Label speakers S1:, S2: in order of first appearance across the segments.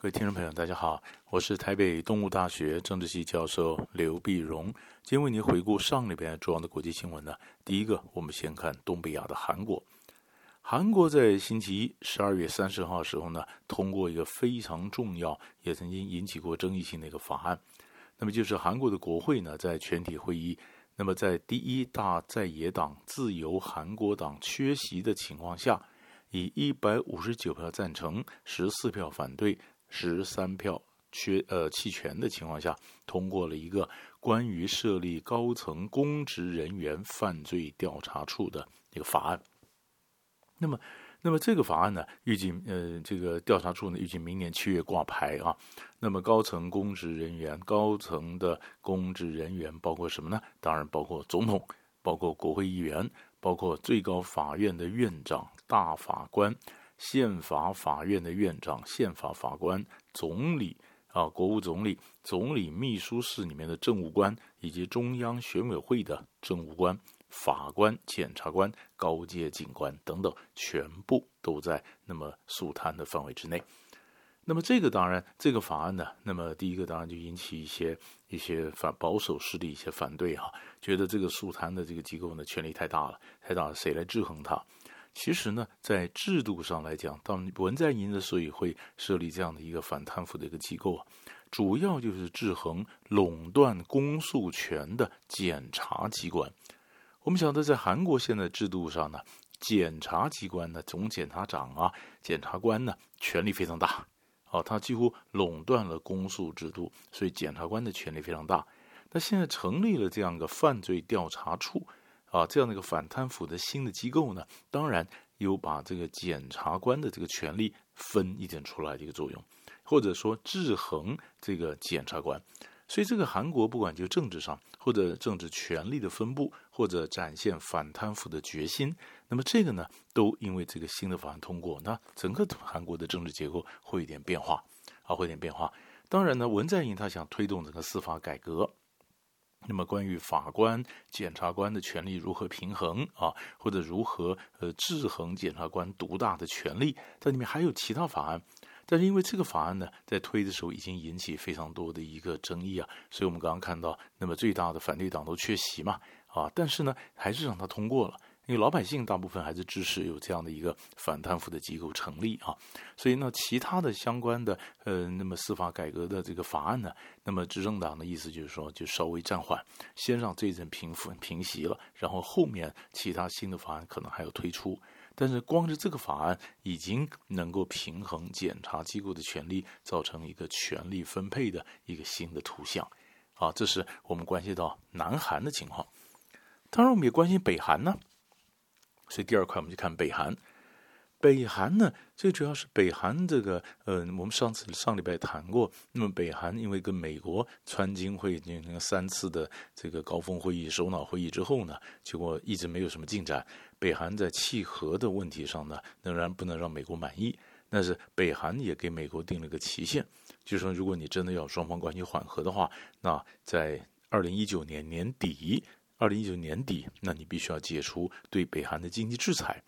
S1: 各位听众朋友，大家好，我是台北东吴大学政治系教授刘碧荣。今天为您回顾上礼拜重要的国际新闻呢。第一个，我们先看东北亚的韩国。韩国在星期一十二月三十号的时候呢，通过一个非常重要，也曾经引起过争议性的一个法案。那么就是韩国的国会呢，在全体会议，那么在第一大在野党自由韩国党缺席的情况下，以一百五十九票赞成，十四票反对。十三票缺呃弃权的情况下，通过了一个关于设立高层公职人员犯罪调查处的一个法案。那么，那么这个法案呢，预计呃这个调查处呢，预计明年七月挂牌啊。那么高层公职人员，高层的公职人员包括什么呢？当然包括总统，包括国会议员，包括最高法院的院长、大法官。宪法法院的院长、宪法法官、总理啊，国务总理、总理秘书室里面的政务官，以及中央选委会的政务官、法官、检察官、高阶警官等等，全部都在那么肃贪的范围之内。那么这个当然，这个法案呢，那么第一个当然就引起一些一些反保守势力一些反对哈，觉得这个肃贪的这个机构呢，权力太大了，太大了，谁来制衡它？其实呢，在制度上来讲，当文在寅的所以会设立这样的一个反贪腐的一个机构啊，主要就是制衡垄断公诉权的检察机关。我们晓得，在韩国现在制度上呢，检察机关呢，总检察长啊，检察官呢，权力非常大，哦，他几乎垄断了公诉制度，所以检察官的权力非常大。那现在成立了这样一个犯罪调查处。啊，这样的一个反贪腐的新的机构呢，当然有把这个检察官的这个权力分一点出来的一个作用，或者说制衡这个检察官。所以，这个韩国不管就政治上或者政治权力的分布，或者展现反贪腐的决心，那么这个呢，都因为这个新的法案通过，那整个韩国的政治结构会有点变化啊，会有点变化。当然呢，文在寅他想推动这个司法改革。那么，关于法官、检察官的权利如何平衡啊，或者如何呃制衡检察官独大的权利，在里面还有其他法案，但是因为这个法案呢，在推的时候已经引起非常多的一个争议啊，所以我们刚刚看到，那么最大的反对党都缺席嘛，啊，但是呢，还是让他通过了。因为老百姓大部分还是支持有这样的一个反贪腐的机构成立啊，所以呢，其他的相关的呃，那么司法改革的这个法案呢，那么执政党的意思就是说，就稍微暂缓，先让这一阵平复平息了，然后后面其他新的法案可能还要推出。但是光是这个法案已经能够平衡检察机构的权力，造成一个权力分配的一个新的图像啊，这是我们关系到南韩的情况。当然，我们也关心北韩呢。所以第二块我们就看北韩，北韩呢，最主要是北韩这个，呃，我们上次上礼拜谈过，那么北韩因为跟美国川金会进行三次的这个高峰会议、首脑会议之后呢，结果一直没有什么进展。北韩在弃核的问题上呢，仍然不能让美国满意。但是北韩也给美国定了个期限，就是说，如果你真的要双方关系缓和的话，那在二零一九年年底。二零一九年底，那你必须要解除对北韩的经济制裁。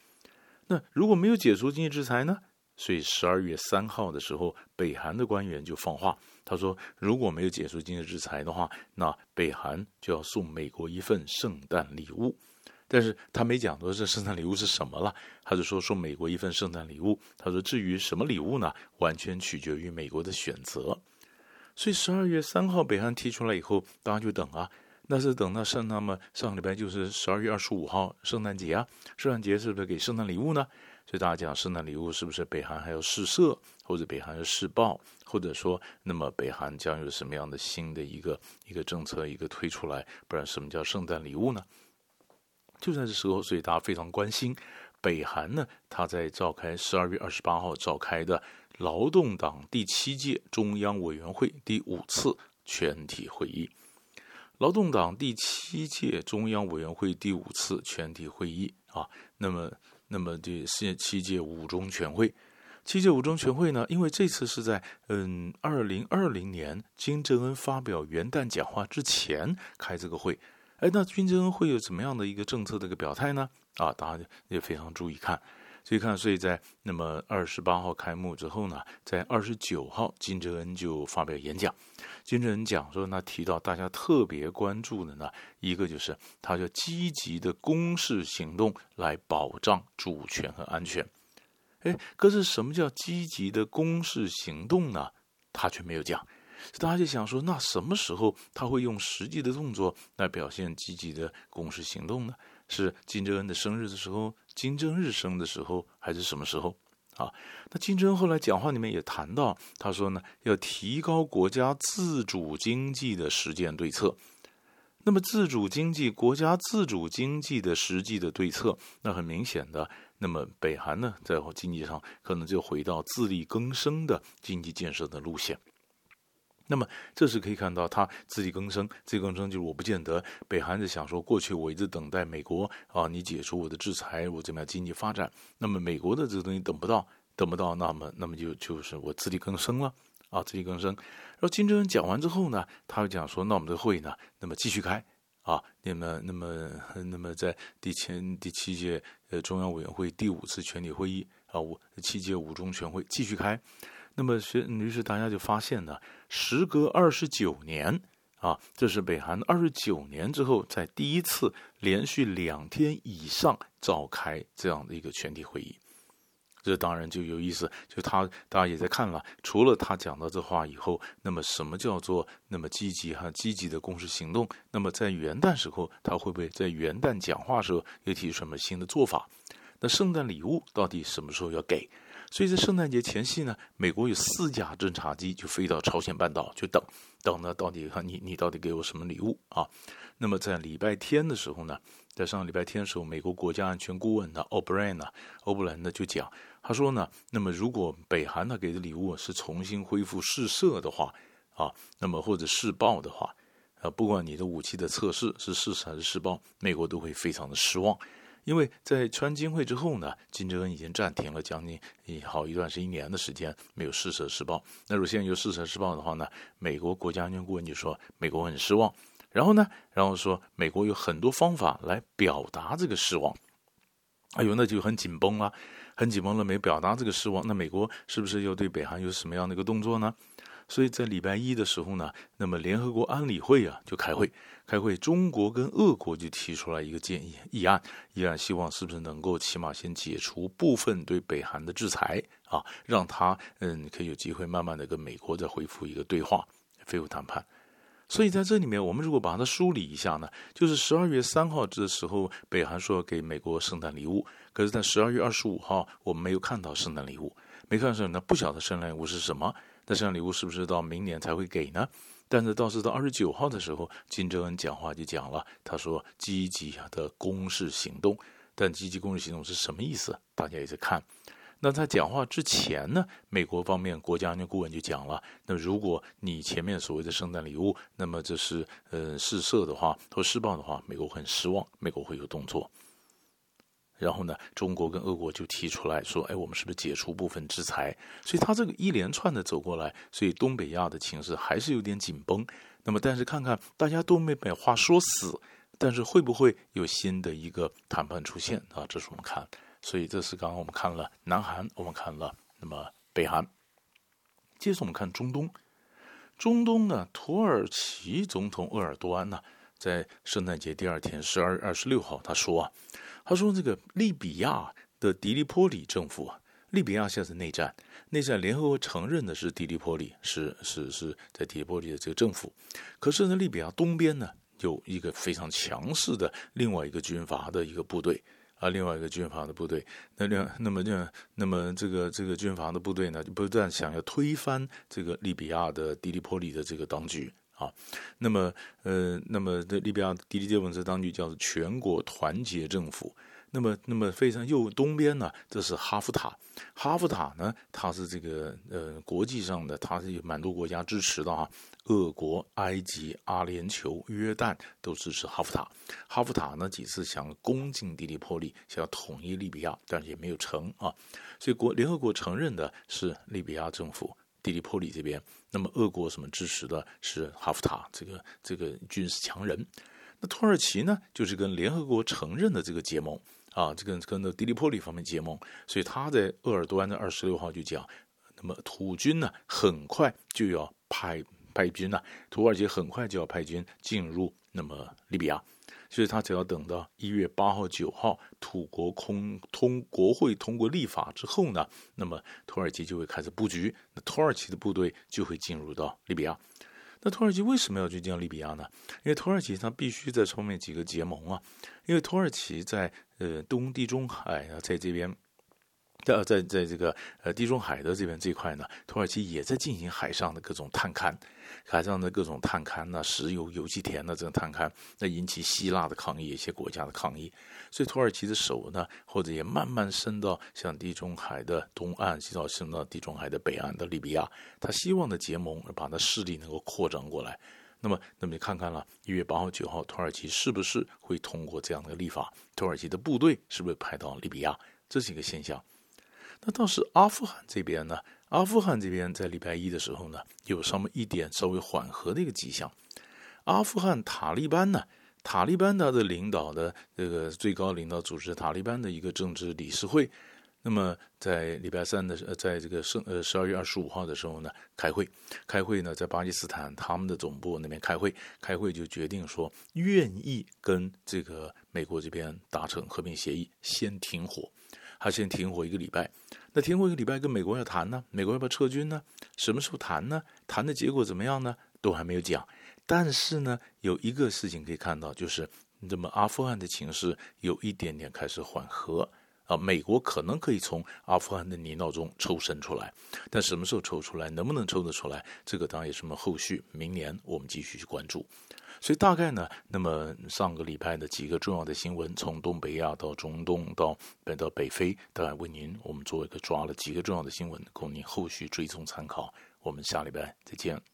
S1: 那如果没有解除经济制裁呢？所以十二月三号的时候，北韩的官员就放话，他说如果没有解除经济制裁的话，那北韩就要送美国一份圣诞礼物。但是他没讲说这圣诞礼物是什么了，他就说送美国一份圣诞礼物。他说至于什么礼物呢？完全取决于美国的选择。所以十二月三号北韩提出来以后，大家就等啊。那是等到圣，那么上个礼拜就是十二月二十五号圣诞节啊，圣诞节是不是给圣诞礼物呢？所以大家讲圣诞礼物是不是北韩还要试射，或者北韩要试爆，或者说那么北韩将有什么样的新的一个一个政策一个推出来？不然什么叫圣诞礼物呢？就在这时候，所以大家非常关心北韩呢，他在召开十二月二十八号召开的劳动党第七届中央委员会第五次全体会议。劳动党第七届中央委员会第五次全体会议啊，那么，那么第四七届五中全会，七届五中全会呢，因为这次是在嗯二零二零年金正恩发表元旦讲话之前开这个会，哎，那金正恩会有怎么样的一个政策的一个表态呢？啊，大家也非常注意看，所以看，所以在那么二十八号开幕之后呢，在二十九号，金正恩就发表演讲。金正恩讲说，那提到大家特别关注的呢，一个就是他就积极的攻势行动来保障主权和安全。哎，可是什么叫积极的攻势行动呢？他却没有讲。大家就想说，那什么时候他会用实际的动作来表现积极的攻势行动呢？是金正恩的生日的时候，金正日生的时候，还是什么时候？啊，那金正恩后来讲话里面也谈到，他说呢，要提高国家自主经济的实践对策。那么自主经济，国家自主经济的实际的对策，那很明显的，那么北韩呢，在经济上可能就回到自力更生的经济建设的路线。那么这是可以看到，他自力更生，自力更生就是我不见得北韩在想说，过去我一直等待美国啊，你解除我的制裁，我怎么样经济发展？那么美国的这个东西等不到，等不到，那么那么就就是我自力更生了啊，自力更生。然后金正恩讲完之后呢，他又讲说，那我们的会呢，那么继续开啊，那么那么那么在第前第七届呃中央委员会第五次全体会议啊，五七届五中全会继续开。那么学，于是大家就发现呢，时隔二十九年啊，这是北韩二十九年之后，在第一次连续两天以上召开这样的一个全体会议。这当然就有意思，就他大家也在看了，除了他讲到这话以后，那么什么叫做那么积极哈积极的攻势行动？那么在元旦时候，他会不会在元旦讲话时候又提出什么新的做法？那圣诞礼物到底什么时候要给？所以在圣诞节前夕呢，美国有四架侦察机就飞到朝鲜半岛，就等等呢，到底看你你到底给我什么礼物啊？那么在礼拜天的时候呢，在上礼拜天的时候，美国国家安全顾问呢，奥布莱恩呢，欧布莱恩呢就讲，他说呢，那么如果北韩他给的礼物是重新恢复试射的话啊，那么或者试爆的话，啊，不管你的武器的测试是试射还是试爆，美国都会非常的失望。因为在川金会之后呢，金正恩已经暂停了将近好一段是一年的时间没有试射试爆。那如果现在有试射试爆的话呢，美国国家安全顾问就说美国很失望。然后呢，然后说美国有很多方法来表达这个失望。哎呦，那就很紧绷了，很紧绷了，没表达这个失望，那美国是不是又对北韩有什么样的一个动作呢？所以在礼拜一的时候呢，那么联合国安理会啊就开会，开会，中国跟俄国就提出来一个建议议案，议案希望是不是能够起码先解除部分对北韩的制裁啊，让他嗯可以有机会慢慢的跟美国再恢复一个对话，恢复谈判。所以在这里面，我们如果把它梳理一下呢，就是十二月三号这时候，北韩说要给美国圣诞礼物，可是，在十二月二十五号，我们没有看到圣诞礼物，没看到那，不晓得圣诞礼物是什么。那圣诞礼物是不是到明年才会给呢？但是倒是到二十九号的时候，金正恩讲话就讲了，他说积极的攻势行动。但积极攻势行动是什么意思？大家也在看。那在讲话之前呢，美国方面国家安全顾问就讲了，那如果你前面所谓的圣诞礼物，那么这是呃试射的话或试爆的话，美国很失望，美国会有动作。然后呢，中国跟俄国就提出来说：“哎，我们是不是解除部分制裁？”所以他这个一连串的走过来，所以东北亚的情势还是有点紧绷。那么，但是看看大家都没把话说死，但是会不会有新的一个谈判出现啊？这是我们看。所以这是刚刚我们看了南韩，我们看了那么北韩。接着我们看中东，中东呢，土耳其总统鄂尔多安呢，在圣诞节第二天，十二月二十六号，他说啊。他说：“这个利比亚的迪利波里政府啊，利比亚现在是内战，内战联合国承认的是迪利波里，是是是在迪利波里的这个政府。可是呢，利比亚东边呢有一个非常强势的另外一个军阀的一个部队啊，另外一个军阀的部队。那另那么这那么这个这个军阀的部队呢，就不断想要推翻这个利比亚的迪利波里的这个当局。”啊，那么呃，那么这利比亚迪利波里当局叫做全国团结政府。那么，那么非常右东边呢，这是哈夫塔。哈夫塔呢，他是这个呃国际上的，他是有蛮多国家支持的啊。俄国、埃及、阿联酋、约旦都支持哈夫塔。哈夫塔呢几次想攻进迪利波利，想要统一利比亚，但是也没有成啊。所以国联合国承认的是利比亚政府。迪利波里这边，那么俄国什么支持的是哈夫塔这个这个军事强人，那土耳其呢，就是跟联合国承认的这个结盟啊，这个跟那迪利波里方面结盟，所以他在鄂尔多安的二十六号就讲，那么土军呢很快就要派派军呢，土耳其很快就要派军进入那么利比亚。所以他只要等到一月八号、九号，土国空通国会通过立法之后呢，那么土耳其就会开始布局，那土耳其的部队就会进入到利比亚。那土耳其为什么要去进利比亚呢？因为土耳其它必须在后面几个结盟啊，因为土耳其在呃东地中海啊，在这边。在在在这个呃地中海的这边这块呢，土耳其也在进行海上的各种探勘，海上的各种探勘呢，石油、油气田的这种探勘，那引起希腊的抗议，一些国家的抗议，所以土耳其的手呢，或者也慢慢伸到像地中海的东岸，直到伸到地中海的北岸的利比亚，他希望的结盟，把他势力能够扩张过来。那么，那么你看看了，一月八号、九号，土耳其是不是会通过这样的立法？土耳其的部队是不是派到利比亚？这是一个现象。那倒是阿富汗这边呢？阿富汗这边在礼拜一的时候呢，有这么一点稍微缓和的一个迹象。阿富汗塔利班呢，塔利班他的领导的这个最高领导组织塔利班的一个政治理事会，那么在礼拜三的呃，在这个圣呃十二月二十五号的时候呢，开会，开会呢在巴基斯坦他们的总部那边开会，开会就决定说愿意跟这个美国这边达成和平协议，先停火。他先停火一个礼拜，那停火一个礼拜跟美国要谈呢？美国要不要撤军呢？什么时候谈呢？谈的结果怎么样呢？都还没有讲。但是呢，有一个事情可以看到，就是那么阿富汗的情势有一点点开始缓和啊。美国可能可以从阿富汗的泥淖中抽身出来，但什么时候抽出来，能不能抽得出来，这个当然也是我们后续，明年我们继续去关注。所以大概呢，那么上个礼拜的几个重要的新闻，从东北亚到中东到北到北非，大概为您我们做一个抓了几个重要的新闻，供您后续追踪参考。我们下礼拜再见。